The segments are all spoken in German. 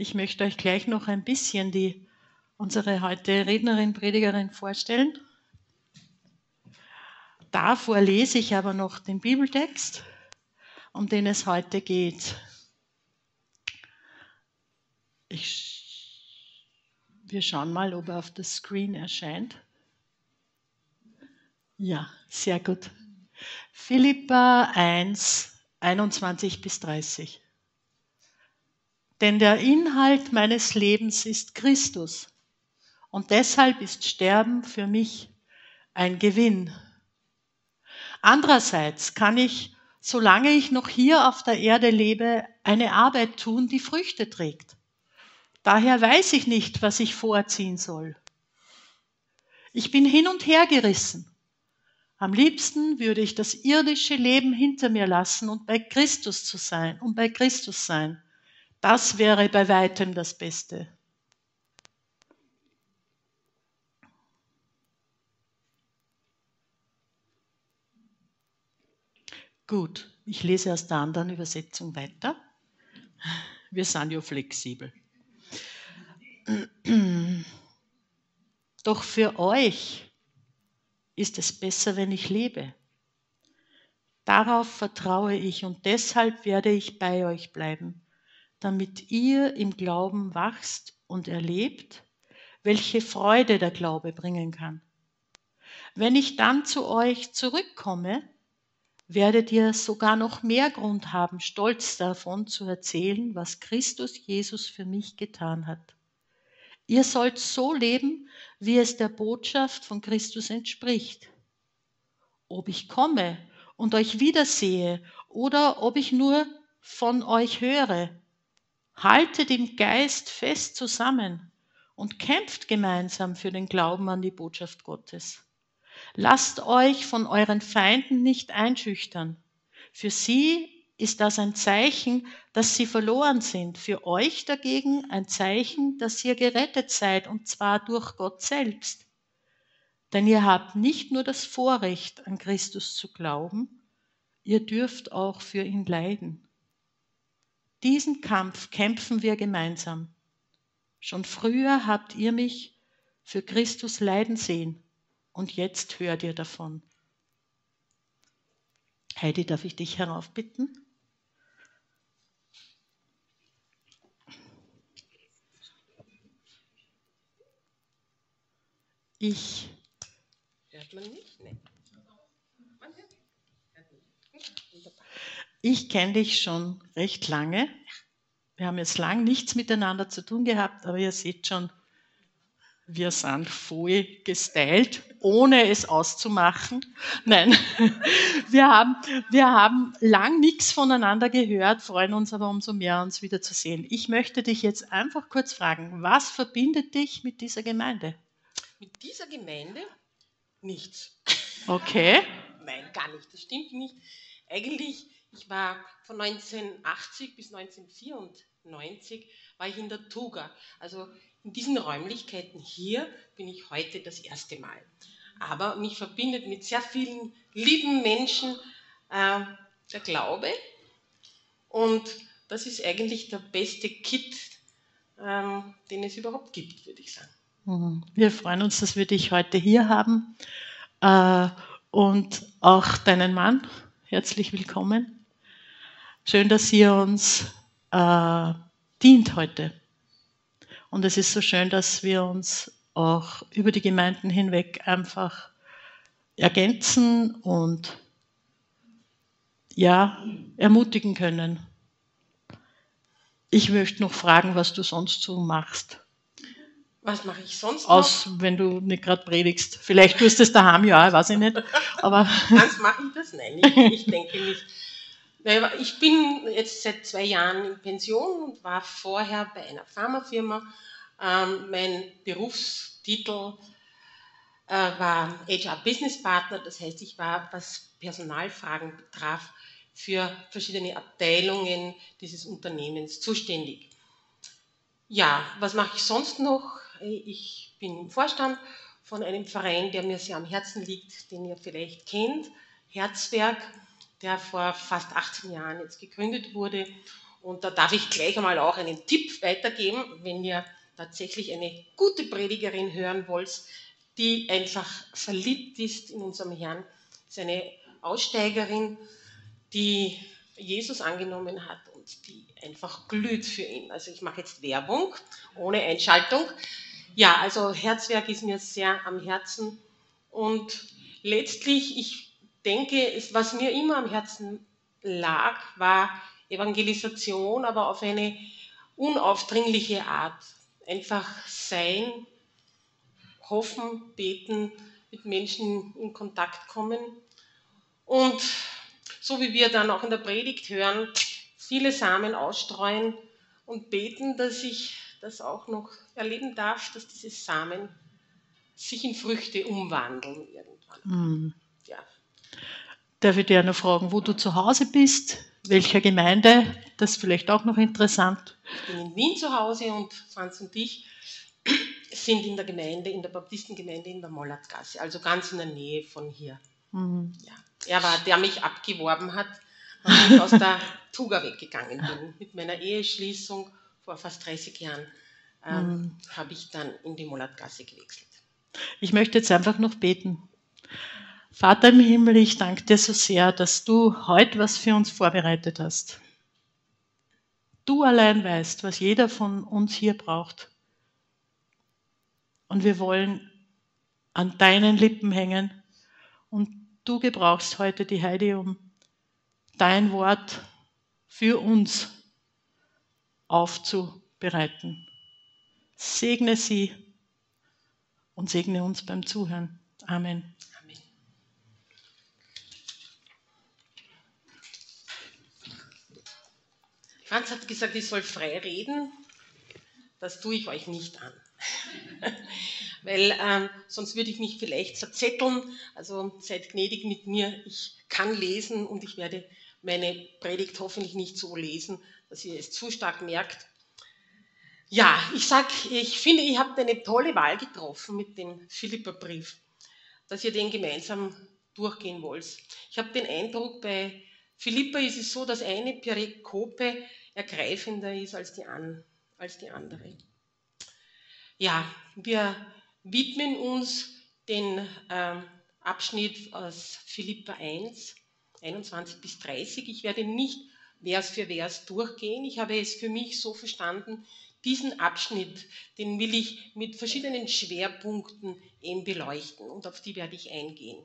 Ich möchte euch gleich noch ein bisschen die, unsere heute Rednerin, Predigerin vorstellen. Davor lese ich aber noch den Bibeltext, um den es heute geht. Ich, wir schauen mal, ob er auf das Screen erscheint. Ja, sehr gut. Philippa 1, 21 bis 30. Denn der Inhalt meines Lebens ist Christus und deshalb ist Sterben für mich ein Gewinn. Andererseits kann ich, solange ich noch hier auf der Erde lebe, eine Arbeit tun, die Früchte trägt. Daher weiß ich nicht, was ich vorziehen soll. Ich bin hin und her gerissen. Am liebsten würde ich das irdische Leben hinter mir lassen und bei Christus zu sein, und bei Christus sein. Das wäre bei weitem das Beste. Gut, ich lese aus der anderen Übersetzung weiter. Wir sind ja flexibel. Doch für euch ist es besser, wenn ich lebe. Darauf vertraue ich und deshalb werde ich bei euch bleiben, damit ihr im Glauben wachst und erlebt, welche Freude der Glaube bringen kann. Wenn ich dann zu euch zurückkomme, werdet ihr sogar noch mehr Grund haben, stolz davon zu erzählen, was Christus Jesus für mich getan hat. Ihr sollt so leben, wie es der Botschaft von Christus entspricht. Ob ich komme und euch wiedersehe oder ob ich nur von euch höre, haltet im Geist fest zusammen und kämpft gemeinsam für den Glauben an die Botschaft Gottes. Lasst euch von euren Feinden nicht einschüchtern. Für sie ist das ein Zeichen, dass sie verloren sind. Für euch dagegen ein Zeichen, dass ihr gerettet seid, und zwar durch Gott selbst. Denn ihr habt nicht nur das Vorrecht, an Christus zu glauben, ihr dürft auch für ihn leiden. Diesen Kampf kämpfen wir gemeinsam. Schon früher habt ihr mich für Christus leiden sehen, und jetzt hört ihr davon. Heidi, darf ich dich heraufbitten? Ich. Hört man nicht? Nee. Ich kenne dich schon recht lange. Wir haben jetzt lang nichts miteinander zu tun gehabt, aber ihr seht schon, wir sind voll gestylt, ohne es auszumachen. Nein, wir haben, wir haben lang nichts voneinander gehört, freuen uns aber umso mehr, uns wiederzusehen. Ich möchte dich jetzt einfach kurz fragen, was verbindet dich mit dieser Gemeinde? Mit dieser Gemeinde nichts. Okay. Nein, gar nicht. Das stimmt nicht. Eigentlich, ich war von 1980 bis 1994 war ich in der Tuga. Also in diesen Räumlichkeiten hier bin ich heute das erste Mal. Aber mich verbindet mit sehr vielen lieben Menschen äh, der Glaube. Und das ist eigentlich der beste Kit, äh, den es überhaupt gibt, würde ich sagen. Mhm. Wir freuen uns, dass wir dich heute hier haben äh, und auch deinen Mann. Herzlich willkommen. Schön, dass ihr uns äh, dient heute. Und es ist so schön, dass wir uns auch über die Gemeinden hinweg einfach ergänzen und ja, ermutigen können. Ich möchte noch fragen, was du sonst so machst. Was mache ich sonst noch? Aus, wenn du nicht gerade predigst. Vielleicht tust du es daheim, ja, weiß ich nicht. Aber Ganz mache ich das? Nein, ich, ich denke nicht. Ich bin jetzt seit zwei Jahren in Pension und war vorher bei einer Pharmafirma. Ähm, mein Berufstitel äh, war HR Business Partner, das heißt, ich war, was Personalfragen betraf, für verschiedene Abteilungen dieses Unternehmens zuständig. Ja, was mache ich sonst noch? Ich bin im Vorstand von einem Verein, der mir sehr am Herzen liegt, den ihr vielleicht kennt, Herzwerk, der vor fast 18 Jahren jetzt gegründet wurde Und da darf ich gleich einmal auch einen Tipp weitergeben, wenn ihr tatsächlich eine gute Predigerin hören wollt, die einfach verliebt ist in unserem Herrn. Das ist eine Aussteigerin, die Jesus angenommen hat und die einfach glüht für ihn. Also ich mache jetzt Werbung ohne Einschaltung. Ja, also Herzwerk ist mir sehr am Herzen und letztlich, ich denke, was mir immer am Herzen lag, war Evangelisation, aber auf eine unaufdringliche Art. Einfach sein, hoffen, beten, mit Menschen in Kontakt kommen. Und so wie wir dann auch in der Predigt hören, viele Samen ausstreuen und beten, dass ich das auch noch erleben darf, dass diese Samen sich in Früchte umwandeln irgendwann. Mhm. Darf ich dir noch fragen, wo du zu Hause bist? Welcher Gemeinde? Das ist vielleicht auch noch interessant. Ich bin in Wien zu Hause und Franz und ich sind in der Gemeinde, in der Baptistengemeinde in der Mollertgasse, also ganz in der Nähe von hier. Mhm. Ja. Er war, der mich abgeworben hat, als ich aus der Tuga weggegangen bin. Mit meiner Eheschließung vor fast 30 Jahren ähm, mhm. habe ich dann in die Mollertgasse gewechselt. Ich möchte jetzt einfach noch beten. Vater im Himmel, ich danke dir so sehr, dass du heute was für uns vorbereitet hast. Du allein weißt, was jeder von uns hier braucht. Und wir wollen an deinen Lippen hängen. Und du gebrauchst heute die Heidi, um dein Wort für uns aufzubereiten. Segne sie und segne uns beim Zuhören. Amen. Franz hat gesagt, ich soll frei reden. Das tue ich euch nicht an. Weil ähm, sonst würde ich mich vielleicht verzetteln. Also seid gnädig mit mir. Ich kann lesen und ich werde meine Predigt hoffentlich nicht so lesen, dass ihr es zu stark merkt. Ja, ich sag, ich finde, ihr habt eine tolle Wahl getroffen mit dem Philipperbrief, dass ihr den gemeinsam durchgehen wollt. Ich habe den Eindruck, bei Philippa ist es so, dass eine Perikope ergreifender ist als die, an, als die andere. Ja, wir widmen uns den äh, Abschnitt aus Philippa 1, 21 bis 30. Ich werde nicht Vers für Vers durchgehen. Ich habe es für mich so verstanden, diesen Abschnitt, den will ich mit verschiedenen Schwerpunkten eben beleuchten und auf die werde ich eingehen.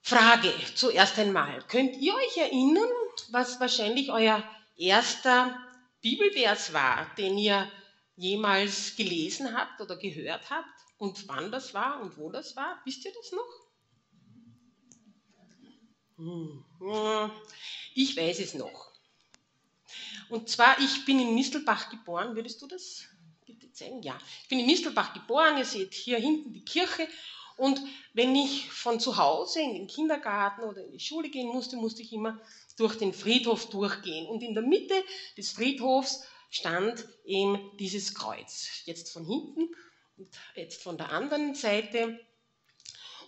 Frage zuerst einmal. Könnt ihr euch erinnern, was wahrscheinlich euer erster Bibelvers war, den ihr jemals gelesen habt oder gehört habt und wann das war und wo das war? Wisst ihr das noch? Hm. Ich weiß es noch. Und zwar, ich bin in Mistelbach geboren. Würdest du das bitte zeigen? Ja, ich bin in Mistelbach geboren. Ihr seht hier hinten die Kirche. Und wenn ich von zu Hause in den Kindergarten oder in die Schule gehen musste, musste ich immer durch den Friedhof durchgehen. Und in der Mitte des Friedhofs stand eben dieses Kreuz. Jetzt von hinten und jetzt von der anderen Seite.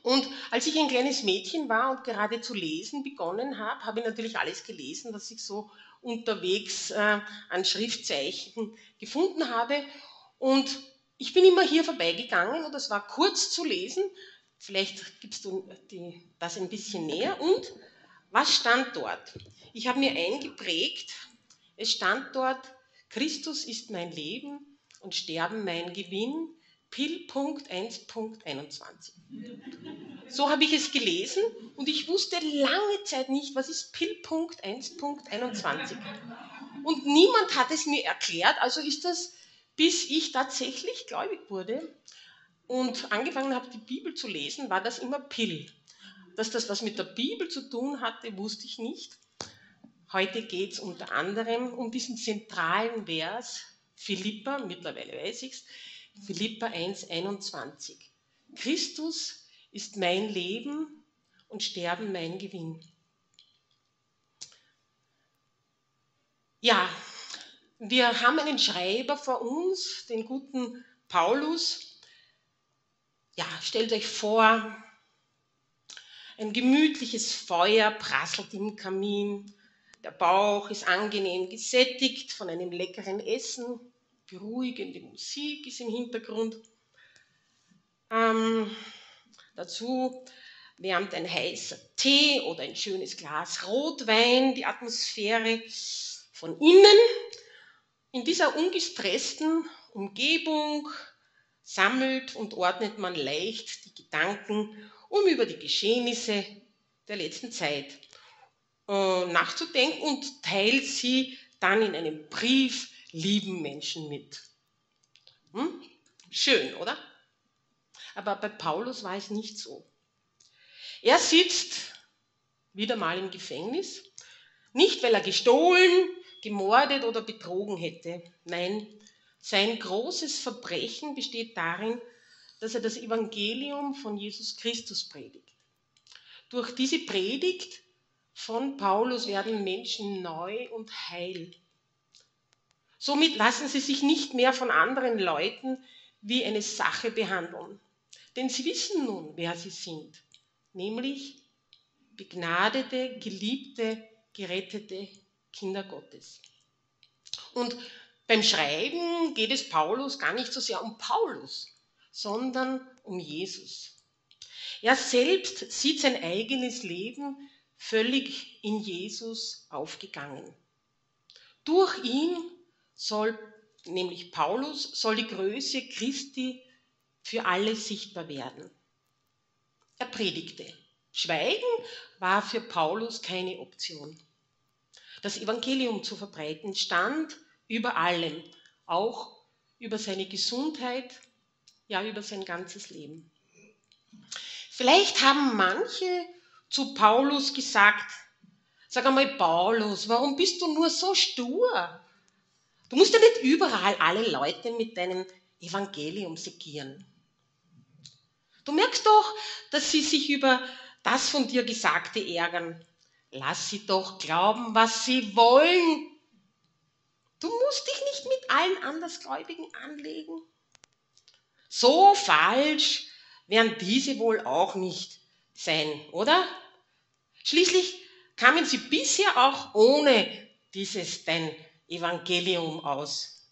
Und als ich ein kleines Mädchen war und gerade zu lesen begonnen habe, habe ich natürlich alles gelesen, was ich so unterwegs äh, an Schriftzeichen gefunden habe. Und ich bin immer hier vorbeigegangen und es war kurz zu lesen. Vielleicht gibst du die, das ein bisschen näher. Und was stand dort? Ich habe mir eingeprägt, es stand dort, Christus ist mein Leben und Sterben mein Gewinn. Pill.1.21. So habe ich es gelesen und ich wusste lange Zeit nicht, was ist Pill.1.21. Und niemand hat es mir erklärt, also ist das, bis ich tatsächlich gläubig wurde und angefangen habe, die Bibel zu lesen, war das immer Pill. Dass das was mit der Bibel zu tun hatte, wusste ich nicht. Heute geht es unter anderem um diesen zentralen Vers, Philippa, mittlerweile weiß ich es, Philippa 1, 21. Christus ist mein Leben und Sterben mein Gewinn. Ja, wir haben einen Schreiber vor uns, den guten Paulus. Ja, stellt euch vor, ein gemütliches Feuer prasselt im Kamin, der Bauch ist angenehm gesättigt von einem leckeren Essen, beruhigende Musik ist im Hintergrund. Ähm, dazu wärmt ein heißer Tee oder ein schönes Glas Rotwein die Atmosphäre von innen. In dieser ungestressten Umgebung sammelt und ordnet man leicht die Gedanken, um über die Geschehnisse der letzten Zeit äh, nachzudenken und teilt sie dann in einem Brief lieben Menschen mit. Hm? Schön, oder? Aber bei Paulus war es nicht so. Er sitzt wieder mal im Gefängnis, nicht weil er gestohlen, gemordet oder betrogen hätte. Nein, sein großes Verbrechen besteht darin, dass er das Evangelium von Jesus Christus predigt. Durch diese Predigt von Paulus werden Menschen neu und heil. Somit lassen sie sich nicht mehr von anderen Leuten wie eine Sache behandeln. Denn sie wissen nun, wer sie sind, nämlich begnadete, geliebte, gerettete Kinder Gottes. Und beim Schreiben geht es Paulus gar nicht so sehr um Paulus, sondern um Jesus. Er selbst sieht sein eigenes Leben völlig in Jesus aufgegangen. Durch ihn soll, nämlich Paulus, soll die Größe Christi für alle sichtbar werden. Er predigte. Schweigen war für Paulus keine Option. Das Evangelium zu verbreiten stand über allem, auch über seine Gesundheit, ja über sein ganzes Leben. Vielleicht haben manche zu Paulus gesagt, sag einmal Paulus, warum bist du nur so stur? Du musst ja nicht überall alle Leute mit deinem Evangelium segieren. Du merkst doch, dass sie sich über das von dir Gesagte ärgern. Lass sie doch glauben, was sie wollen. Du musst dich nicht mit allen Andersgläubigen anlegen. So falsch werden diese wohl auch nicht sein, oder? Schließlich kamen sie bisher auch ohne dieses dein Evangelium aus.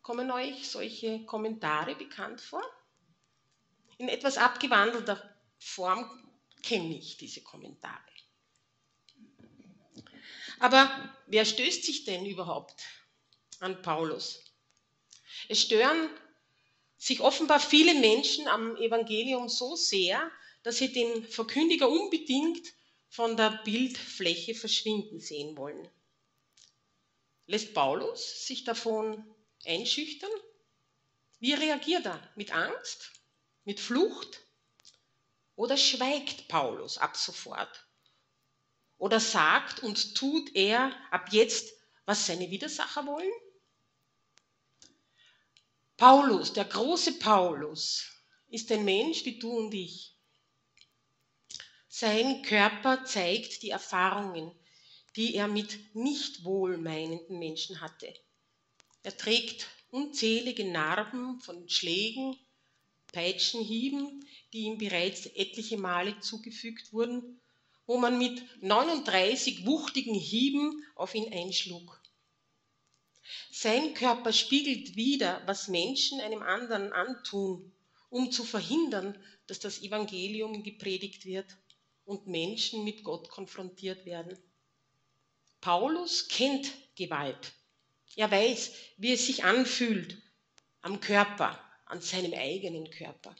Kommen euch solche Kommentare bekannt vor? In etwas abgewandelter Form kenne ich diese Kommentare. Aber wer stößt sich denn überhaupt an Paulus? Es stören sich offenbar viele Menschen am Evangelium so sehr, dass sie den Verkündiger unbedingt von der Bildfläche verschwinden sehen wollen. Lässt Paulus sich davon einschüchtern? Wie reagiert er? Mit Angst? Mit Flucht? Oder schweigt Paulus ab sofort? Oder sagt und tut er ab jetzt, was seine Widersacher wollen? Paulus, der große Paulus, ist ein Mensch wie du und ich. Sein Körper zeigt die Erfahrungen, die er mit nicht wohlmeinenden Menschen hatte. Er trägt unzählige Narben von Schlägen, Peitschenhieben, die ihm bereits etliche Male zugefügt wurden, wo man mit 39 wuchtigen Hieben auf ihn einschlug. Sein Körper spiegelt wider, was Menschen einem anderen antun, um zu verhindern, dass das Evangelium gepredigt wird und Menschen mit Gott konfrontiert werden. Paulus kennt Gewalt. Er weiß, wie es sich anfühlt am Körper, an seinem eigenen Körper.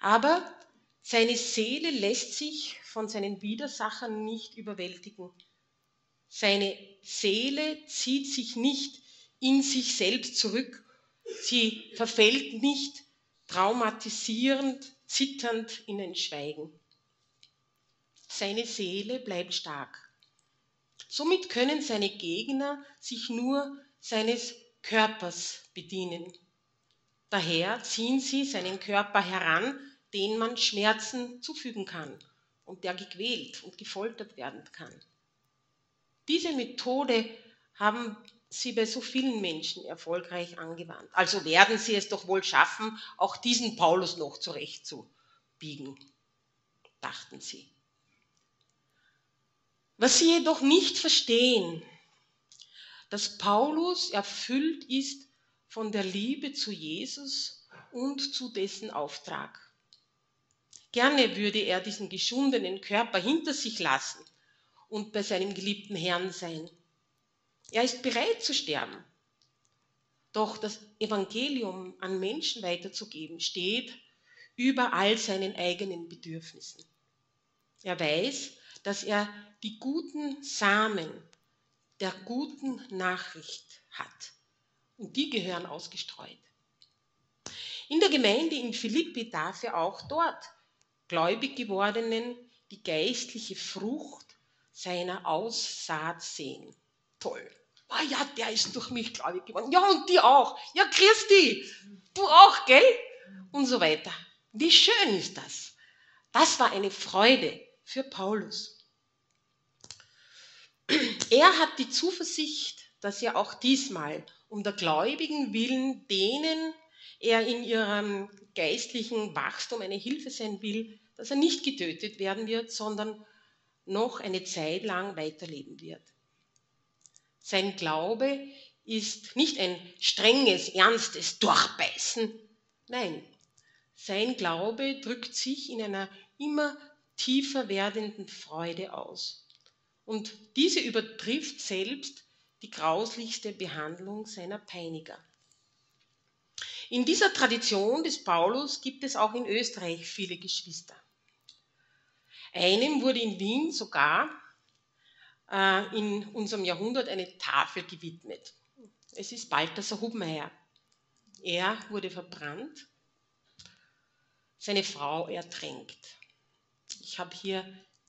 Aber seine Seele lässt sich von seinen Widersachern nicht überwältigen. Seine Seele zieht sich nicht in sich selbst zurück. Sie verfällt nicht traumatisierend, zitternd in ein Schweigen. Seine Seele bleibt stark. Somit können seine Gegner sich nur seines Körpers bedienen. Daher ziehen sie seinen Körper heran, den man Schmerzen zufügen kann und der gequält und gefoltert werden kann. Diese Methode haben sie bei so vielen Menschen erfolgreich angewandt. Also werden sie es doch wohl schaffen, auch diesen Paulus noch zurechtzubiegen, dachten sie. Was sie jedoch nicht verstehen, dass Paulus erfüllt ist von der Liebe zu Jesus und zu dessen Auftrag. Gerne würde er diesen geschundenen Körper hinter sich lassen und bei seinem geliebten Herrn sein. Er ist bereit zu sterben. Doch das Evangelium an Menschen weiterzugeben steht über all seinen eigenen Bedürfnissen. Er weiß, dass er die guten Samen der guten Nachricht hat. Und die gehören ausgestreut. In der Gemeinde in Philippi darf er auch dort gläubig gewordenen die geistliche Frucht seiner Aussaat sehen. Toll. Ah ja, der ist durch mich gläubig geworden. Ja, und die auch. Ja, Christi, du auch, gell? Und so weiter. Wie schön ist das? Das war eine Freude für Paulus. Er hat die Zuversicht, dass er auch diesmal um der Gläubigen willen denen er in ihrem geistlichen Wachstum eine Hilfe sein will, dass er nicht getötet werden wird, sondern noch eine Zeit lang weiterleben wird. Sein Glaube ist nicht ein strenges, ernstes Durchbeißen. Nein, sein Glaube drückt sich in einer immer tiefer werdenden Freude aus. Und diese übertrifft selbst die grauslichste Behandlung seiner Peiniger. In dieser Tradition des Paulus gibt es auch in Österreich viele Geschwister. Einem wurde in Wien sogar äh, in unserem Jahrhundert eine Tafel gewidmet. Es ist Balthasar Hubmeier. Er wurde verbrannt, seine Frau ertränkt. Ich habe hier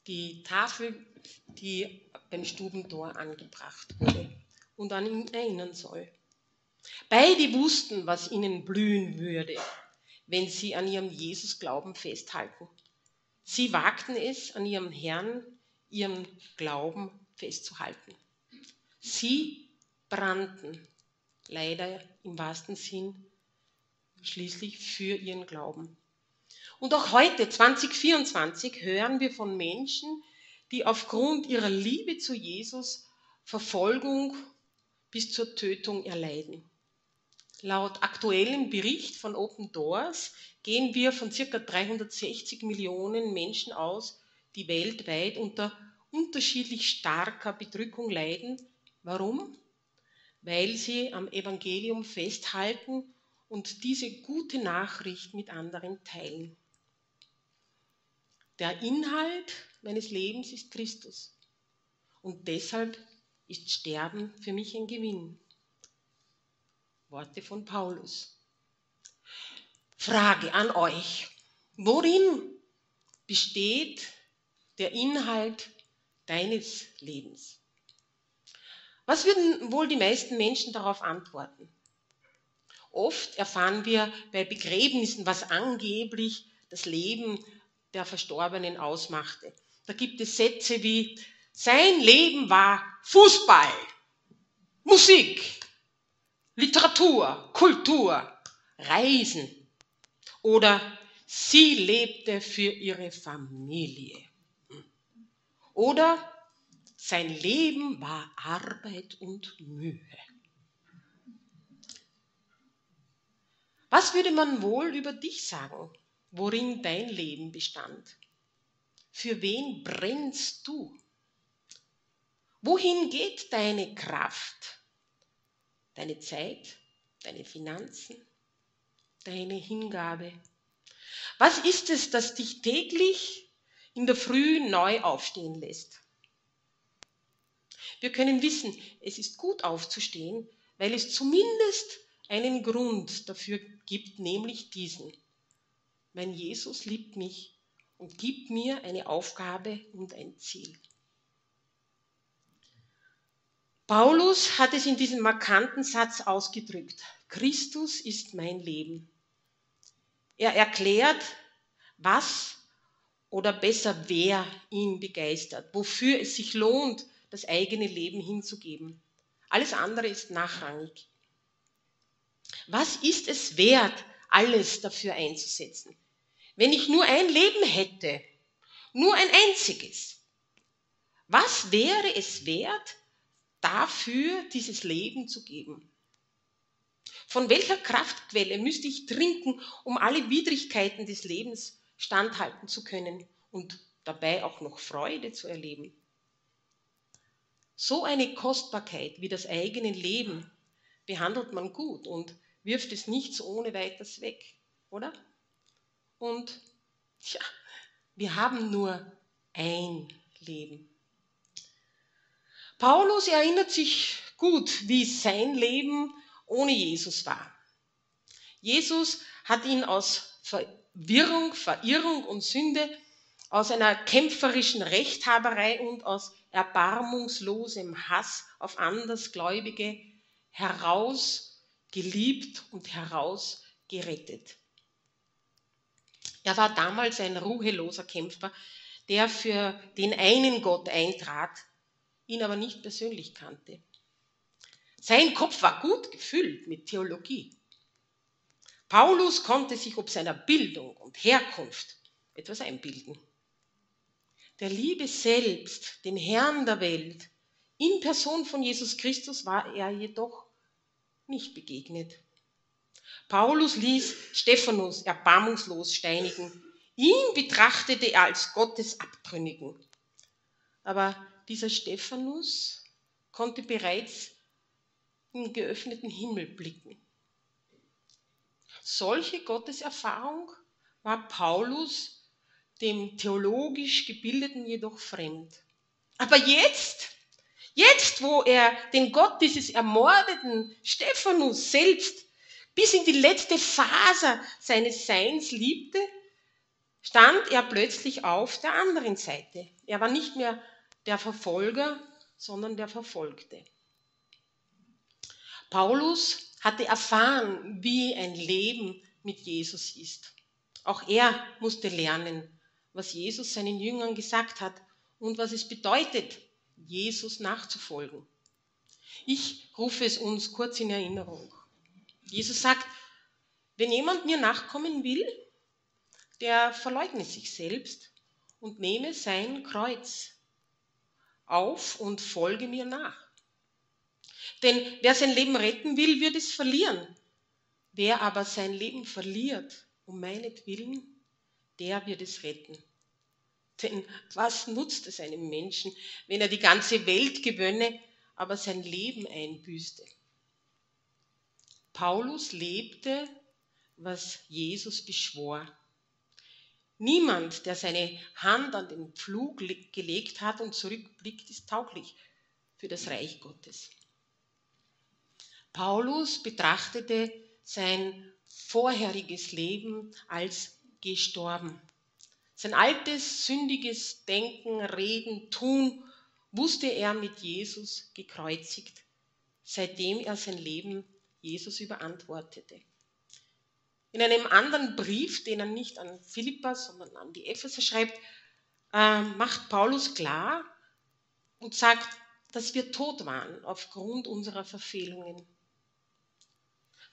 die Tafel, die beim Stubentor angebracht wurde und an ihn erinnern soll. Beide wussten, was ihnen blühen würde, wenn sie an ihrem Jesus-Glauben festhalten. Sie wagten es, an ihrem Herrn, ihrem Glauben festzuhalten. Sie brannten, leider im wahrsten Sinn, schließlich für ihren Glauben. Und auch heute, 2024, hören wir von Menschen, die aufgrund ihrer Liebe zu Jesus Verfolgung bis zur Tötung erleiden. Laut aktuellem Bericht von Open Doors gehen wir von ca. 360 Millionen Menschen aus, die weltweit unter unterschiedlich starker Bedrückung leiden. Warum? Weil sie am Evangelium festhalten und diese gute Nachricht mit anderen teilen. Der Inhalt meines Lebens ist Christus. Und deshalb ist Sterben für mich ein Gewinn. Worte von Paulus. Frage an euch. Worin besteht der Inhalt deines Lebens? Was würden wohl die meisten Menschen darauf antworten? Oft erfahren wir bei Begräbnissen, was angeblich das Leben der Verstorbenen ausmachte. Da gibt es Sätze wie, sein Leben war Fußball, Musik, Literatur, Kultur, Reisen oder sie lebte für ihre Familie. Oder sein Leben war Arbeit und Mühe. Was würde man wohl über dich sagen, worin dein Leben bestand? Für wen brennst du? Wohin geht deine Kraft? deine Zeit, deine Finanzen, deine Hingabe? Was ist es, das dich täglich in der Früh neu aufstehen lässt? Wir können wissen, es ist gut aufzustehen, weil es zumindest einen Grund dafür gibt, nämlich diesen. Mein Jesus liebt mich und gibt mir eine Aufgabe und ein Ziel. Paulus hat es in diesem markanten Satz ausgedrückt. Christus ist mein Leben. Er erklärt, was oder besser wer ihn begeistert, wofür es sich lohnt, das eigene Leben hinzugeben. Alles andere ist nachrangig. Was ist es wert, alles dafür einzusetzen? Wenn ich nur ein Leben hätte, nur ein einziges, Was wäre es wert, dafür dieses Leben zu geben? Von welcher Kraftquelle müsste ich trinken, um alle Widrigkeiten des Lebens standhalten zu können und dabei auch noch Freude zu erleben? So eine Kostbarkeit wie das eigene Leben behandelt man gut und wirft es nicht so ohne weiteres weg, oder? Und ja, wir haben nur ein Leben. Paulus erinnert sich gut, wie sein Leben ohne Jesus war. Jesus hat ihn aus Verwirrung, Verirrung und Sünde, aus einer kämpferischen Rechthaberei und aus erbarmungslosem Hass auf Andersgläubige heraus geliebt und heraus gerettet. Er war damals ein ruheloser Kämpfer, der für den einen Gott eintrat, ihn aber nicht persönlich kannte. Sein Kopf war gut gefüllt mit Theologie. Paulus konnte sich ob seiner Bildung und Herkunft etwas einbilden. Der Liebe selbst, den Herrn der Welt, in Person von Jesus Christus war er jedoch nicht begegnet. Paulus ließ Stephanus erbarmungslos steinigen. Ihn betrachtete er als Gottes Abtrünnigen. Aber dieser Stephanus konnte bereits in geöffneten Himmel blicken. Solche Gotteserfahrung war Paulus, dem theologisch Gebildeten, jedoch fremd. Aber jetzt, jetzt, wo er den Gott dieses ermordeten Stephanus selbst bis in die letzte Faser seines Seins liebte, stand er plötzlich auf der anderen Seite. Er war nicht mehr der Verfolger, sondern der Verfolgte. Paulus hatte erfahren, wie ein Leben mit Jesus ist. Auch er musste lernen, was Jesus seinen Jüngern gesagt hat und was es bedeutet, Jesus nachzufolgen. Ich rufe es uns kurz in Erinnerung. Jesus sagt, wenn jemand mir nachkommen will, der verleugne sich selbst und nehme sein Kreuz auf und folge mir nach. Denn wer sein Leben retten will, wird es verlieren. Wer aber sein Leben verliert, um meinetwillen, der wird es retten. Denn was nutzt es einem Menschen, wenn er die ganze Welt gewönne, aber sein Leben einbüßte? Paulus lebte, was Jesus beschwor. Niemand, der seine Hand an den Pflug gelegt hat und zurückblickt, ist tauglich für das Reich Gottes. Paulus betrachtete sein vorheriges Leben als gestorben. Sein altes, sündiges Denken, Reden, Tun wusste er mit Jesus gekreuzigt, seitdem er sein Leben Jesus überantwortete. In einem anderen Brief, den er nicht an Philippa, sondern an die Epheser schreibt, äh, macht Paulus klar und sagt, dass wir tot waren aufgrund unserer Verfehlungen.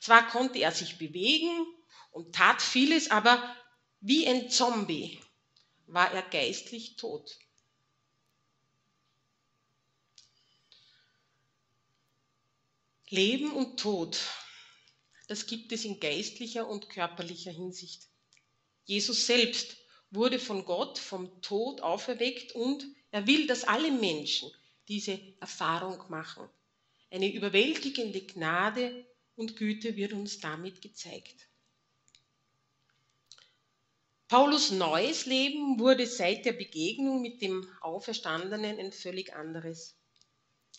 Zwar konnte er sich bewegen und tat vieles, aber wie ein Zombie war er geistlich tot. Leben und Tod, das gibt es in geistlicher und körperlicher Hinsicht. Jesus selbst wurde von Gott vom Tod auferweckt und er will, dass alle Menschen diese Erfahrung machen. Eine überwältigende Gnade und Güte wird uns damit gezeigt. Paulus neues Leben wurde seit der Begegnung mit dem Auferstandenen ein völlig anderes.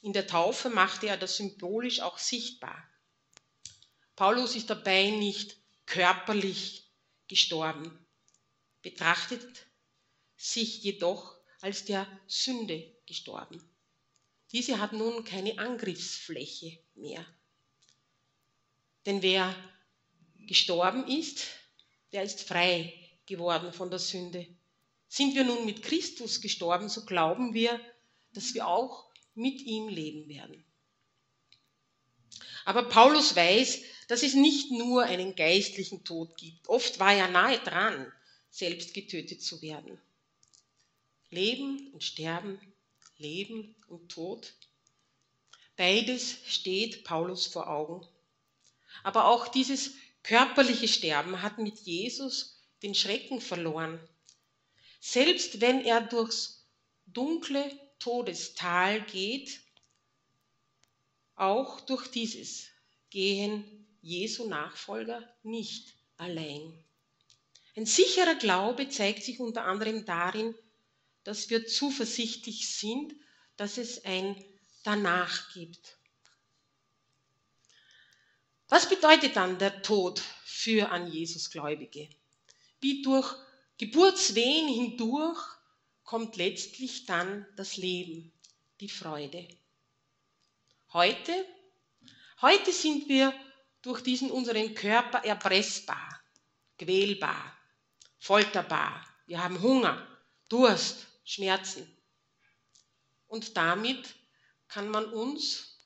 In der Taufe machte er das symbolisch auch sichtbar. Paulus ist dabei nicht körperlich gestorben, betrachtet sich jedoch als der Sünde gestorben. Diese hat nun keine Angriffsfläche mehr. Denn wer gestorben ist, der ist frei geworden von der Sünde. Sind wir nun mit Christus gestorben, so glauben wir, dass wir auch mit ihm leben werden. Aber Paulus weiß, dass es nicht nur einen geistlichen Tod gibt. Oft war er nahe dran, selbst getötet zu werden. Leben und Sterben Leben und Tod. Beides steht Paulus vor Augen. Aber auch dieses körperliche Sterben hat mit Jesus den Schrecken verloren. Selbst wenn er durchs dunkle Todestal geht, auch durch dieses gehen Jesu Nachfolger nicht allein. Ein sicherer Glaube zeigt sich unter anderem darin, dass wir zuversichtlich sind, dass es ein Danach gibt. Was bedeutet dann der Tod für an Jesus Gläubige? Wie durch Geburtswehen hindurch kommt letztlich dann das Leben, die Freude. Heute, heute sind wir durch diesen unseren Körper erpressbar, quälbar, folterbar. Wir haben Hunger, Durst, Schmerzen. Und damit kann man uns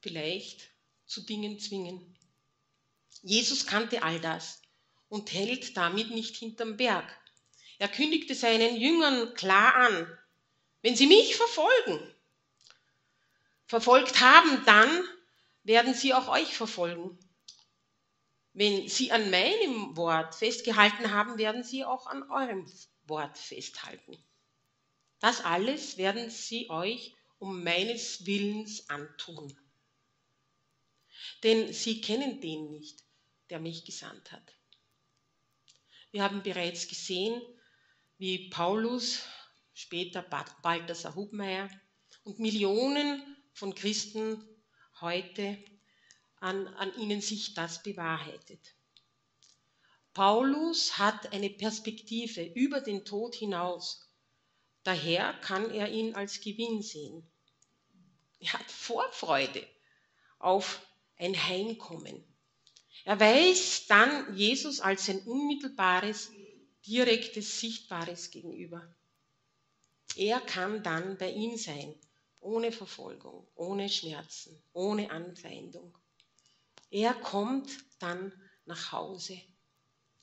vielleicht zu Dingen zwingen. Jesus kannte all das und hält damit nicht hinterm Berg. Er kündigte seinen Jüngern klar an, wenn sie mich verfolgen, verfolgt haben, dann werden sie auch euch verfolgen. Wenn sie an meinem Wort festgehalten haben, werden sie auch an eurem Wort festhalten. Das alles werden sie euch um meines Willens antun. Denn sie kennen den nicht, der mich gesandt hat. Wir haben bereits gesehen, wie Paulus, später Balthasar Hubmeier und Millionen von Christen heute an, an ihnen sich das bewahrheitet. Paulus hat eine Perspektive über den Tod hinaus. Daher kann er ihn als Gewinn sehen. Er hat Vorfreude auf ein Heimkommen. Er weiß dann Jesus als sein unmittelbares, direktes, sichtbares Gegenüber. Er kann dann bei ihm sein ohne Verfolgung, ohne Schmerzen, ohne Anfeindung. Er kommt dann nach Hause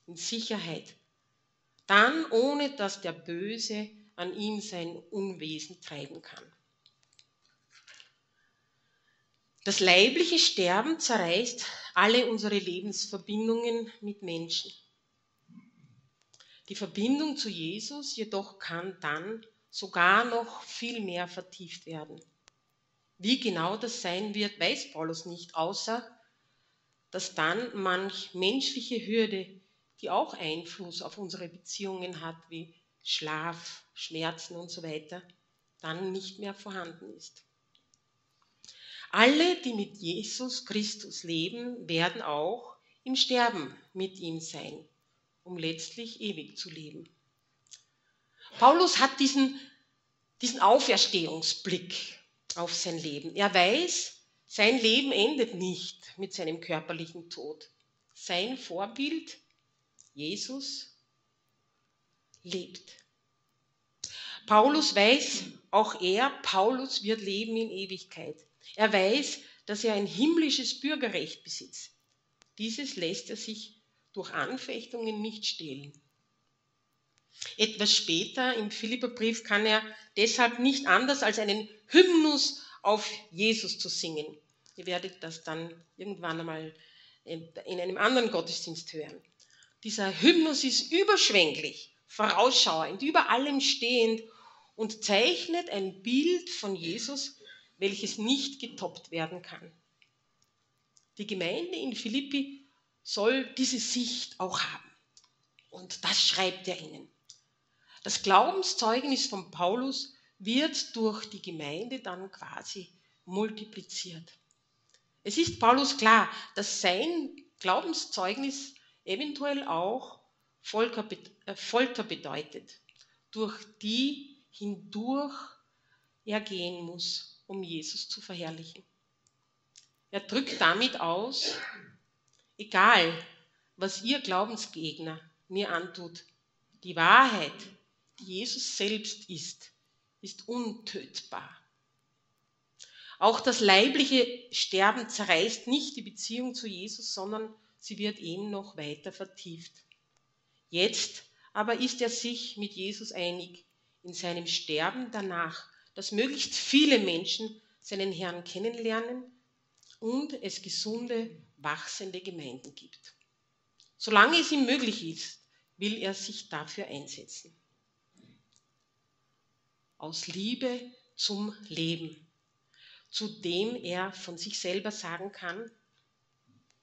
in Sicherheit, dann ohne dass der Böse an ihm sein Unwesen treiben kann. Das leibliche Sterben zerreißt alle unsere Lebensverbindungen mit Menschen. Die Verbindung zu Jesus jedoch kann dann sogar noch viel mehr vertieft werden. Wie genau das sein wird, weiß Paulus nicht, außer dass dann manch menschliche Hürde, die auch Einfluss auf unsere Beziehungen hat, wie Schlaf, Schmerzen und so weiter, dann nicht mehr vorhanden ist. Alle, die mit Jesus Christus leben, werden auch im Sterben mit ihm sein, um letztlich ewig zu leben. Paulus hat diesen, diesen Auferstehungsblick auf sein Leben. Er weiß, sein Leben endet nicht mit seinem körperlichen Tod. Sein Vorbild, Jesus, lebt. Paulus weiß, auch er, Paulus, wird leben in Ewigkeit. Er weiß, dass er ein himmlisches Bürgerrecht besitzt. Dieses lässt er sich durch Anfechtungen nicht stehlen. Etwas später im Philipperbrief kann er deshalb nicht anders als einen Hymnus auf Jesus zu singen. Ihr werdet das dann irgendwann einmal in einem anderen Gottesdienst hören. Dieser Hymnus ist überschwänglich, vorausschauend, über allem stehend und zeichnet ein Bild von Jesus, welches nicht getoppt werden kann. Die Gemeinde in Philippi soll diese Sicht auch haben. Und das schreibt er ihnen. Das Glaubenszeugnis von Paulus wird durch die Gemeinde dann quasi multipliziert. Es ist Paulus klar, dass sein Glaubenszeugnis eventuell auch äh, Folter bedeutet, durch die hindurch er gehen muss, um Jesus zu verherrlichen. Er drückt damit aus, egal was ihr Glaubensgegner mir antut, die Wahrheit Jesus selbst ist, ist untötbar. Auch das leibliche Sterben zerreißt nicht die Beziehung zu Jesus, sondern sie wird ihm noch weiter vertieft. Jetzt aber ist er sich mit Jesus einig. In seinem Sterben danach dass möglichst viele Menschen seinen Herrn kennenlernen und es gesunde, wachsende Gemeinden gibt. Solange es ihm möglich ist, will er sich dafür einsetzen. Aus Liebe zum Leben, zu dem er von sich selber sagen kann,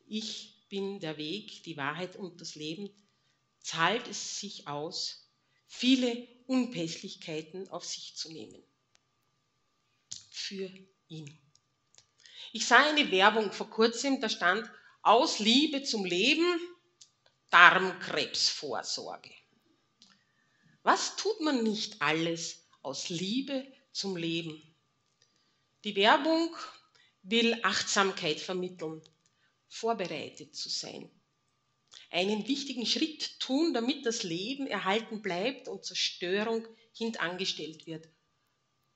ich bin der Weg, die Wahrheit und das Leben, zahlt es sich aus, viele Unpässlichkeiten auf sich zu nehmen. Für ihn. Ich sah eine Werbung vor kurzem, da stand aus Liebe zum Leben, Darmkrebsvorsorge. Was tut man nicht alles aus Liebe zum Leben? Die Werbung will Achtsamkeit vermitteln, vorbereitet zu sein. Einen wichtigen Schritt tun, damit das Leben erhalten bleibt und Zerstörung hintangestellt wird.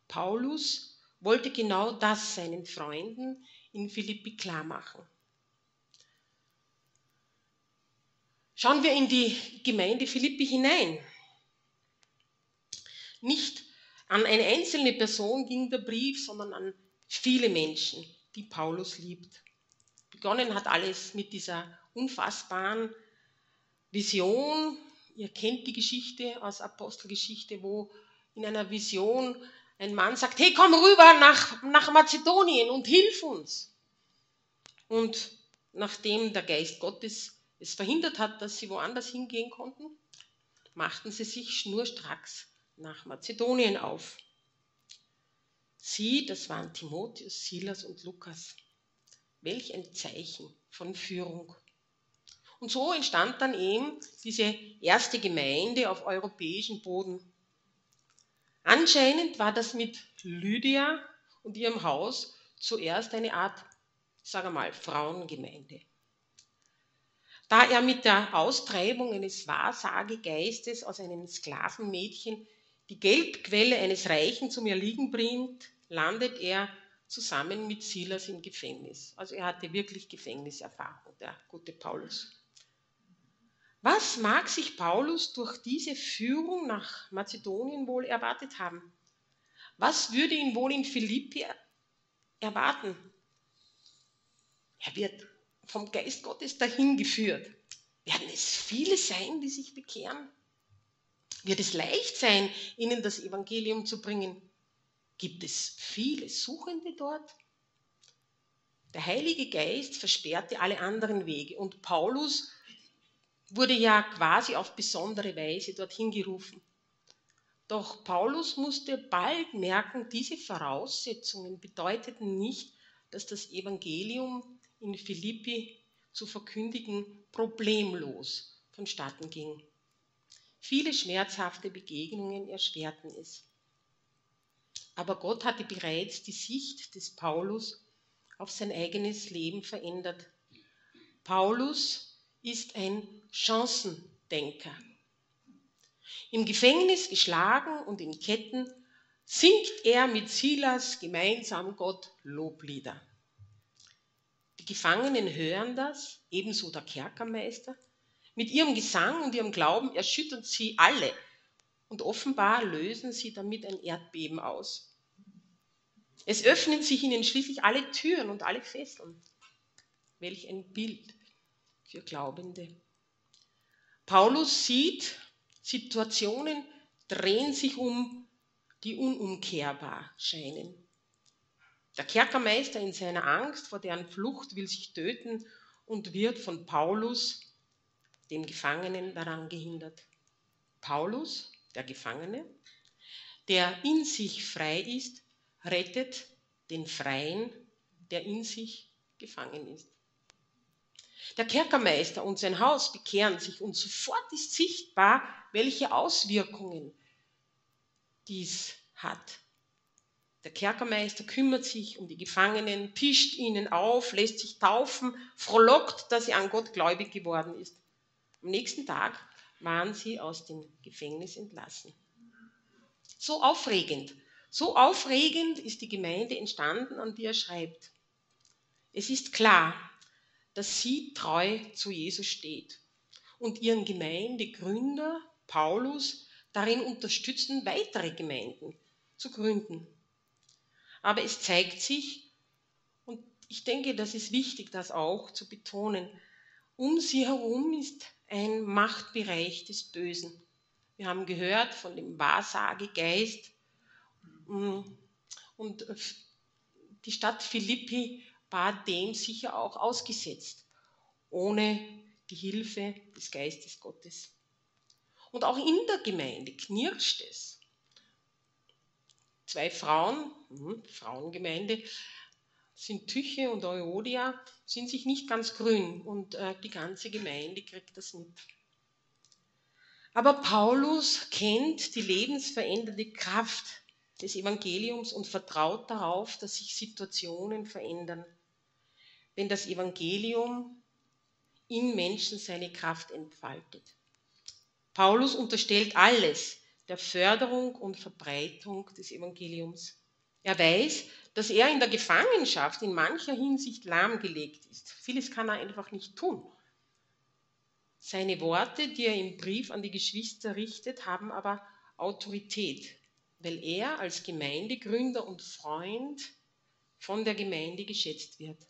Paulus wollte genau das seinen Freunden in Philippi klarmachen. Schauen wir in die Gemeinde Philippi hinein. Nicht an eine einzelne Person ging der Brief, sondern an viele Menschen, die Paulus liebt. Begonnen hat alles mit dieser unfassbaren Vision. Ihr kennt die Geschichte aus Apostelgeschichte, wo in einer Vision ein Mann sagt, hey, komm rüber nach, nach Mazedonien und hilf uns. Und nachdem der Geist Gottes es verhindert hat, dass sie woanders hingehen konnten, machten sie sich schnurstracks nach Mazedonien auf. Sie, das waren Timotheus, Silas und Lukas. Welch ein Zeichen von Führung. Und so entstand dann eben diese erste Gemeinde auf europäischem Boden. Anscheinend war das mit Lydia und ihrem Haus zuerst eine Art, sage mal, Frauengemeinde. Da er mit der Austreibung eines Wahrsagegeistes aus einem Sklavenmädchen die Geldquelle eines Reichen zum Erliegen bringt, landet er zusammen mit Silas im Gefängnis. Also er hatte wirklich Gefängniserfahrung, der gute Paulus. Was mag sich Paulus durch diese Führung nach Mazedonien wohl erwartet haben? Was würde ihn wohl in Philippi erwarten? Er wird vom Geist Gottes dahin geführt. Werden es viele sein, die sich bekehren? Wird es leicht sein, ihnen das Evangelium zu bringen? Gibt es viele Suchende dort? Der Heilige Geist versperrte alle anderen Wege und Paulus wurde ja quasi auf besondere Weise dorthin gerufen. Doch Paulus musste bald merken, diese Voraussetzungen bedeuteten nicht, dass das Evangelium in Philippi zu verkündigen problemlos vonstatten ging. Viele schmerzhafte Begegnungen erschwerten es. Aber Gott hatte bereits die Sicht des Paulus auf sein eigenes Leben verändert. Paulus ist ein Chancendenker. Im Gefängnis geschlagen und in Ketten singt er mit Silas gemeinsam Gott Loblieder. Die Gefangenen hören das, ebenso der Kerkermeister. Mit ihrem Gesang und ihrem Glauben erschüttern sie alle und offenbar lösen sie damit ein Erdbeben aus. Es öffnen sich ihnen schließlich alle Türen und alle Fesseln. Welch ein Bild für Glaubende. Paulus sieht, Situationen drehen sich um, die unumkehrbar scheinen. Der Kerkermeister in seiner Angst vor deren Flucht will sich töten und wird von Paulus, dem Gefangenen, daran gehindert. Paulus, der Gefangene, der in sich frei ist, rettet den Freien, der in sich gefangen ist. Der Kerkermeister und sein Haus bekehren sich und sofort ist sichtbar, welche Auswirkungen dies hat. Der Kerkermeister kümmert sich um die Gefangenen, tischt ihnen auf, lässt sich taufen, frohlockt, dass er an Gott gläubig geworden ist. Am nächsten Tag waren sie aus dem Gefängnis entlassen. So aufregend so aufregend ist die Gemeinde entstanden, an die er schreibt. Es ist klar, dass sie treu zu Jesus steht und ihren Gemeindegründer Paulus darin unterstützen, weitere Gemeinden zu gründen. Aber es zeigt sich, und ich denke, das ist wichtig, das auch zu betonen, um sie herum ist ein Machtbereich des Bösen. Wir haben gehört von dem Wahrsagegeist. Mm, und die Stadt Philippi war dem sicher auch ausgesetzt, ohne die Hilfe des Geistes Gottes. Und auch in der Gemeinde knirscht es. Zwei Frauen, hm, Frauengemeinde, sind Tyche und Euodia, sind sich nicht ganz grün und äh, die ganze Gemeinde kriegt das mit. Aber Paulus kennt die lebensverändernde Kraft des Evangeliums und vertraut darauf, dass sich Situationen verändern, wenn das Evangelium im Menschen seine Kraft entfaltet. Paulus unterstellt alles der Förderung und Verbreitung des Evangeliums. Er weiß, dass er in der Gefangenschaft in mancher Hinsicht lahmgelegt ist. Vieles kann er einfach nicht tun. Seine Worte, die er im Brief an die Geschwister richtet, haben aber Autorität, weil er als Gemeindegründer und Freund von der Gemeinde geschätzt wird.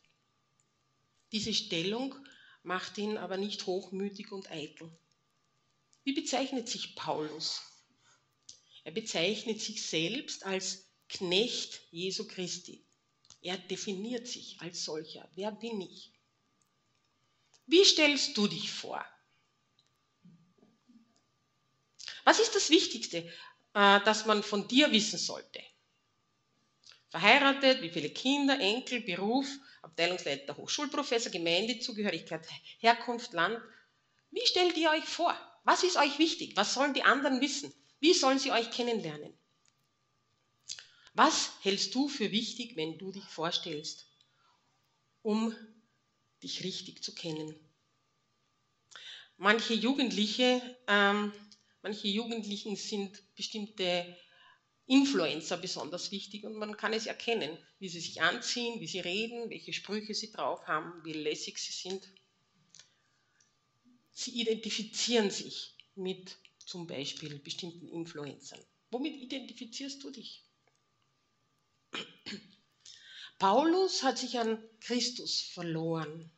Diese Stellung macht ihn aber nicht hochmütig und eitel. Wie bezeichnet sich Paulus? Er bezeichnet sich selbst als Knecht Jesu Christi. Er definiert sich als solcher. Wer bin ich? Wie stellst du dich vor? Was ist das Wichtigste, äh, das man von dir wissen sollte? Verheiratet, wie viele Kinder, Enkel, Beruf, Abteilungsleiter, Hochschulprofessor, Gemeindezugehörigkeit, Herkunft, Land. Wie stellt ihr euch vor? Was ist euch wichtig? Was sollen die anderen wissen? Wie sollen sie euch kennenlernen? Was hältst du für wichtig, wenn du dich vorstellst, um dich richtig zu kennen? Manche Jugendliche ähm, Manche Jugendlichen sind bestimmte Influencer besonders wichtig und man kann es erkennen, wie sie sich anziehen, wie sie reden, welche Sprüche sie drauf haben, wie lässig sie sind. Sie identifizieren sich mit zum Beispiel bestimmten Influencern. Womit identifizierst du dich? Paulus hat sich an Christus verloren.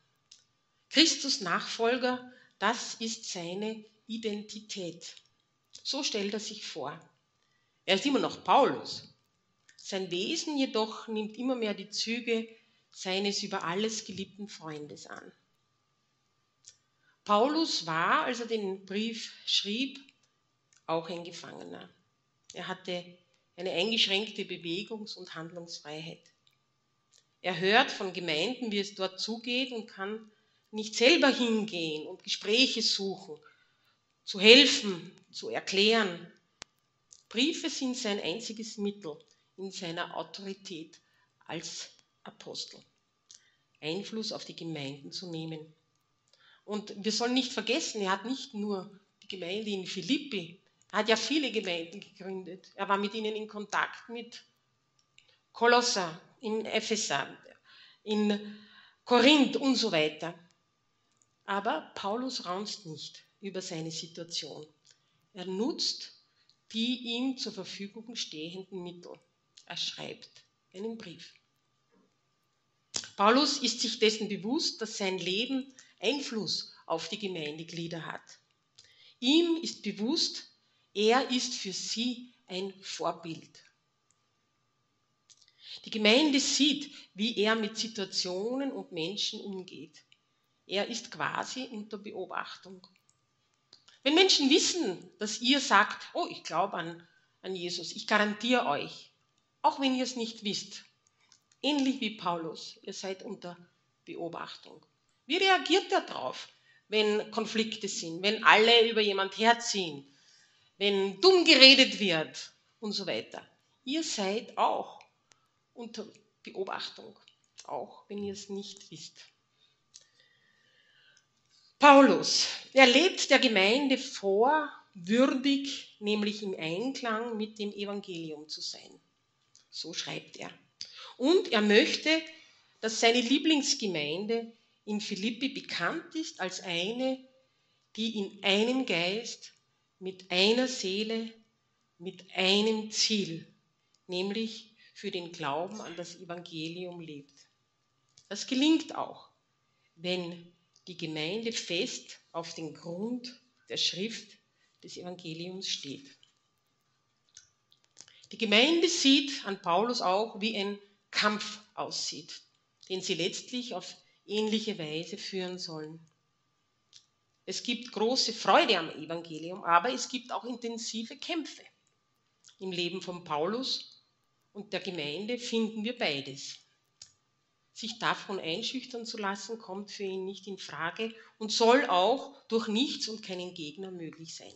Christus Nachfolger, das ist seine Identität. So stellt er sich vor. Er ist immer noch Paulus. Sein Wesen jedoch nimmt immer mehr die Züge seines über alles geliebten Freundes an. Paulus war, als er den Brief schrieb, auch ein Gefangener. Er hatte eine eingeschränkte Bewegungs- und Handlungsfreiheit. Er hört von Gemeinden, wie es dort zugeht und kann nicht selber hingehen und Gespräche suchen zu helfen, zu erklären. Briefe sind sein einziges Mittel in seiner Autorität als Apostel, Einfluss auf die Gemeinden zu nehmen. Und wir sollen nicht vergessen, er hat nicht nur die Gemeinde in Philippi, er hat ja viele Gemeinden gegründet. Er war mit ihnen in Kontakt mit Kolosser, in Epheser, in Korinth und so weiter. Aber Paulus raunzt nicht über seine Situation. Er nutzt die ihm zur Verfügung stehenden Mittel. Er schreibt einen Brief. Paulus ist sich dessen bewusst, dass sein Leben Einfluss auf die Gemeindeglieder hat. Ihm ist bewusst, er ist für sie ein Vorbild. Die Gemeinde sieht, wie er mit Situationen und Menschen umgeht. Er ist quasi unter Beobachtung. Wenn Menschen wissen, dass ihr sagt, oh, ich glaube an, an Jesus, ich garantiere euch, auch wenn ihr es nicht wisst, ähnlich wie Paulus, ihr seid unter Beobachtung. Wie reagiert er darauf, wenn Konflikte sind, wenn alle über jemand herziehen, wenn dumm geredet wird und so weiter? Ihr seid auch unter Beobachtung, auch wenn ihr es nicht wisst. Paulus, er lebt der Gemeinde vor, würdig, nämlich im Einklang mit dem Evangelium zu sein. So schreibt er. Und er möchte, dass seine Lieblingsgemeinde in Philippi bekannt ist als eine, die in einem Geist, mit einer Seele, mit einem Ziel, nämlich für den Glauben an das Evangelium lebt. Das gelingt auch, wenn die Gemeinde fest auf den Grund der Schrift des Evangeliums steht. Die Gemeinde sieht an Paulus auch, wie ein Kampf aussieht, den sie letztlich auf ähnliche Weise führen sollen. Es gibt große Freude am Evangelium, aber es gibt auch intensive Kämpfe. Im Leben von Paulus und der Gemeinde finden wir beides. Sich davon einschüchtern zu lassen, kommt für ihn nicht in Frage und soll auch durch nichts und keinen Gegner möglich sein.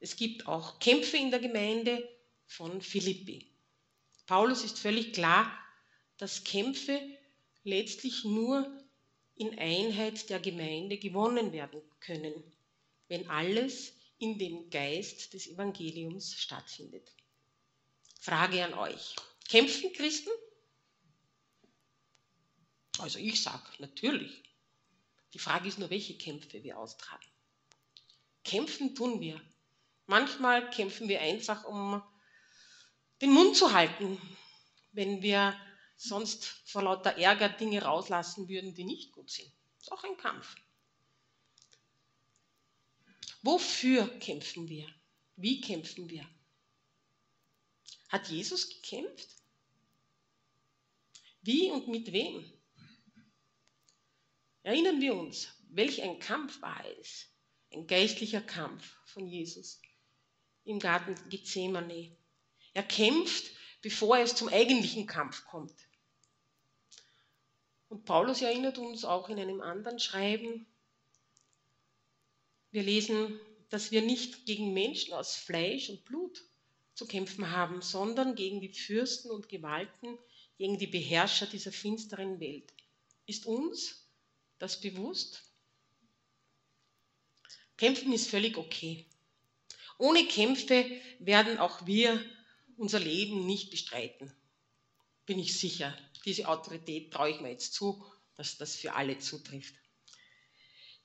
Es gibt auch Kämpfe in der Gemeinde von Philippi. Paulus ist völlig klar, dass Kämpfe letztlich nur in Einheit der Gemeinde gewonnen werden können, wenn alles in dem Geist des Evangeliums stattfindet. Frage an euch. Kämpfen Christen? Also ich sage natürlich. Die Frage ist nur, welche Kämpfe wir austragen. Kämpfen tun wir. Manchmal kämpfen wir einfach, um den Mund zu halten, wenn wir sonst vor lauter Ärger Dinge rauslassen würden, die nicht gut sind. Ist auch ein Kampf. Wofür kämpfen wir? Wie kämpfen wir? Hat Jesus gekämpft? Wie und mit wem? Erinnern wir uns, welch ein Kampf war es, ein geistlicher Kampf von Jesus im Garten Gethsemane. Er kämpft, bevor es zum eigentlichen Kampf kommt. Und Paulus erinnert uns auch in einem anderen Schreiben, wir lesen, dass wir nicht gegen Menschen aus Fleisch und Blut zu kämpfen haben, sondern gegen die Fürsten und Gewalten, gegen die Beherrscher dieser finsteren Welt. Ist uns das bewusst? Kämpfen ist völlig okay. Ohne Kämpfe werden auch wir unser Leben nicht bestreiten. Bin ich sicher. Diese Autorität traue ich mir jetzt zu, dass das für alle zutrifft.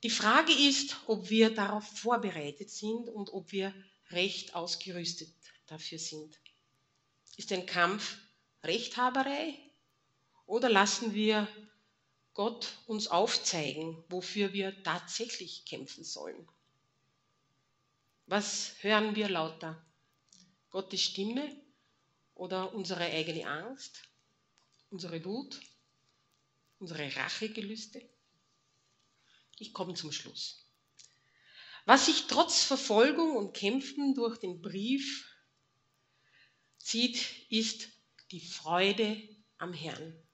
Die Frage ist, ob wir darauf vorbereitet sind und ob wir recht ausgerüstet dafür sind. Ist ein Kampf Rechthaberei oder lassen wir Gott uns aufzeigen, wofür wir tatsächlich kämpfen sollen. Was hören wir lauter? Gottes Stimme oder unsere eigene Angst, unsere Wut, unsere Rachegelüste? Ich komme zum Schluss. Was sich trotz Verfolgung und Kämpfen durch den Brief zieht, ist die Freude am Herrn.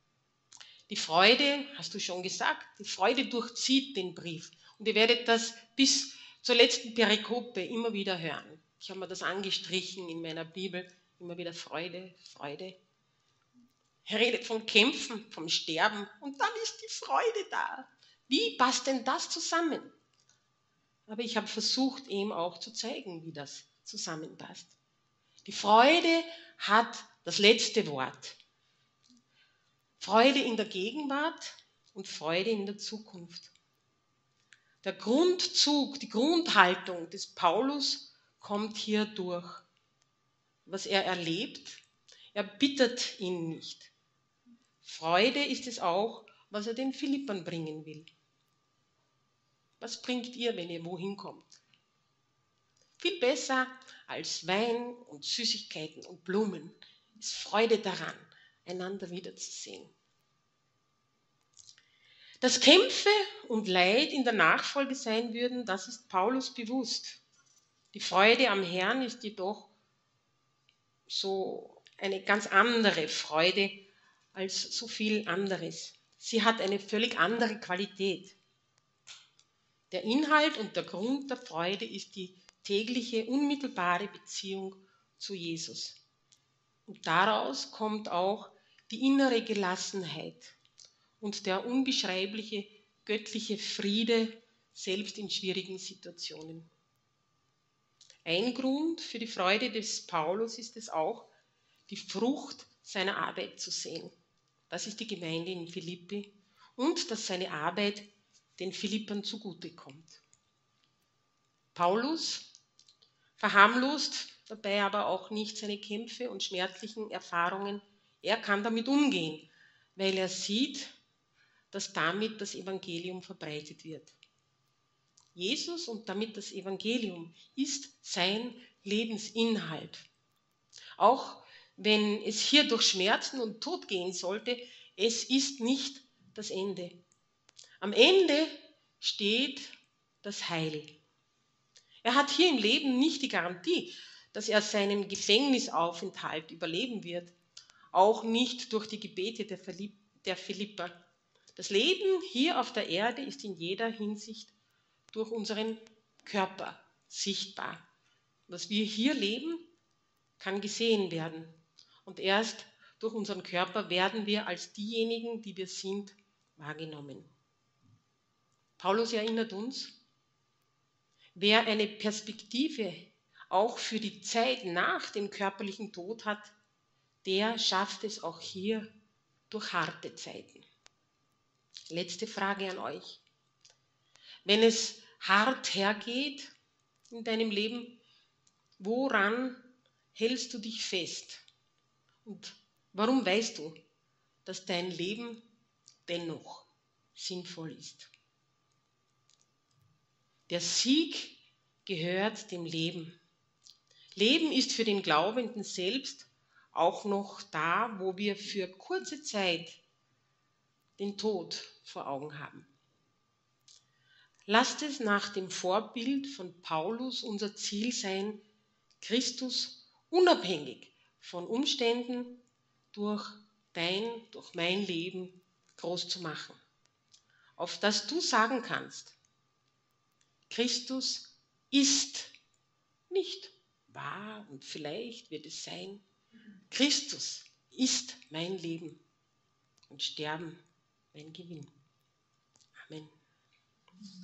Die Freude, hast du schon gesagt, die Freude durchzieht den Brief. Und ihr werdet das bis zur letzten Perikope immer wieder hören. Ich habe mir das angestrichen in meiner Bibel, immer wieder Freude, Freude. Er redet vom Kämpfen, vom Sterben und dann ist die Freude da. Wie passt denn das zusammen? Aber ich habe versucht, ihm auch zu zeigen, wie das zusammenpasst. Die Freude hat das letzte Wort. Freude in der Gegenwart und Freude in der Zukunft. Der Grundzug, die Grundhaltung des Paulus kommt hier durch. Was er erlebt, er bittert ihn nicht. Freude ist es auch, was er den Philippern bringen will. Was bringt ihr, wenn ihr wohin kommt? Viel besser als Wein und Süßigkeiten und Blumen ist Freude daran, einander wiederzusehen. Dass Kämpfe und Leid in der Nachfolge sein würden, das ist Paulus bewusst. Die Freude am Herrn ist jedoch so eine ganz andere Freude als so viel anderes. Sie hat eine völlig andere Qualität. Der Inhalt und der Grund der Freude ist die tägliche, unmittelbare Beziehung zu Jesus. Und daraus kommt auch die innere Gelassenheit und der unbeschreibliche göttliche Friede selbst in schwierigen Situationen. Ein Grund für die Freude des Paulus ist es auch, die Frucht seiner Arbeit zu sehen. Das ist die Gemeinde in Philippi und dass seine Arbeit den Philippern zugutekommt. Paulus verharmlost dabei aber auch nicht seine Kämpfe und schmerzlichen Erfahrungen. Er kann damit umgehen, weil er sieht, dass damit das Evangelium verbreitet wird. Jesus und damit das Evangelium ist sein Lebensinhalt. Auch wenn es hier durch Schmerzen und Tod gehen sollte, es ist nicht das Ende. Am Ende steht das Heil. Er hat hier im Leben nicht die Garantie, dass er seinen Gefängnisaufenthalt überleben wird, auch nicht durch die Gebete der, der Philippa. Das Leben hier auf der Erde ist in jeder Hinsicht durch unseren Körper sichtbar. Was wir hier leben, kann gesehen werden. Und erst durch unseren Körper werden wir als diejenigen, die wir sind, wahrgenommen. Paulus erinnert uns, wer eine Perspektive auch für die Zeit nach dem körperlichen Tod hat, der schafft es auch hier durch harte Zeiten. Letzte Frage an euch. Wenn es hart hergeht in deinem Leben, woran hältst du dich fest? Und warum weißt du, dass dein Leben dennoch sinnvoll ist? Der Sieg gehört dem Leben. Leben ist für den Glaubenden selbst auch noch da, wo wir für kurze Zeit den Tod vor Augen haben. Lasst es nach dem Vorbild von Paulus unser Ziel sein, Christus unabhängig von Umständen durch dein, durch mein Leben groß zu machen. Auf das du sagen kannst, Christus ist nicht wahr und vielleicht wird es sein. Christus ist mein Leben und Sterben mein Gewinn. Amen.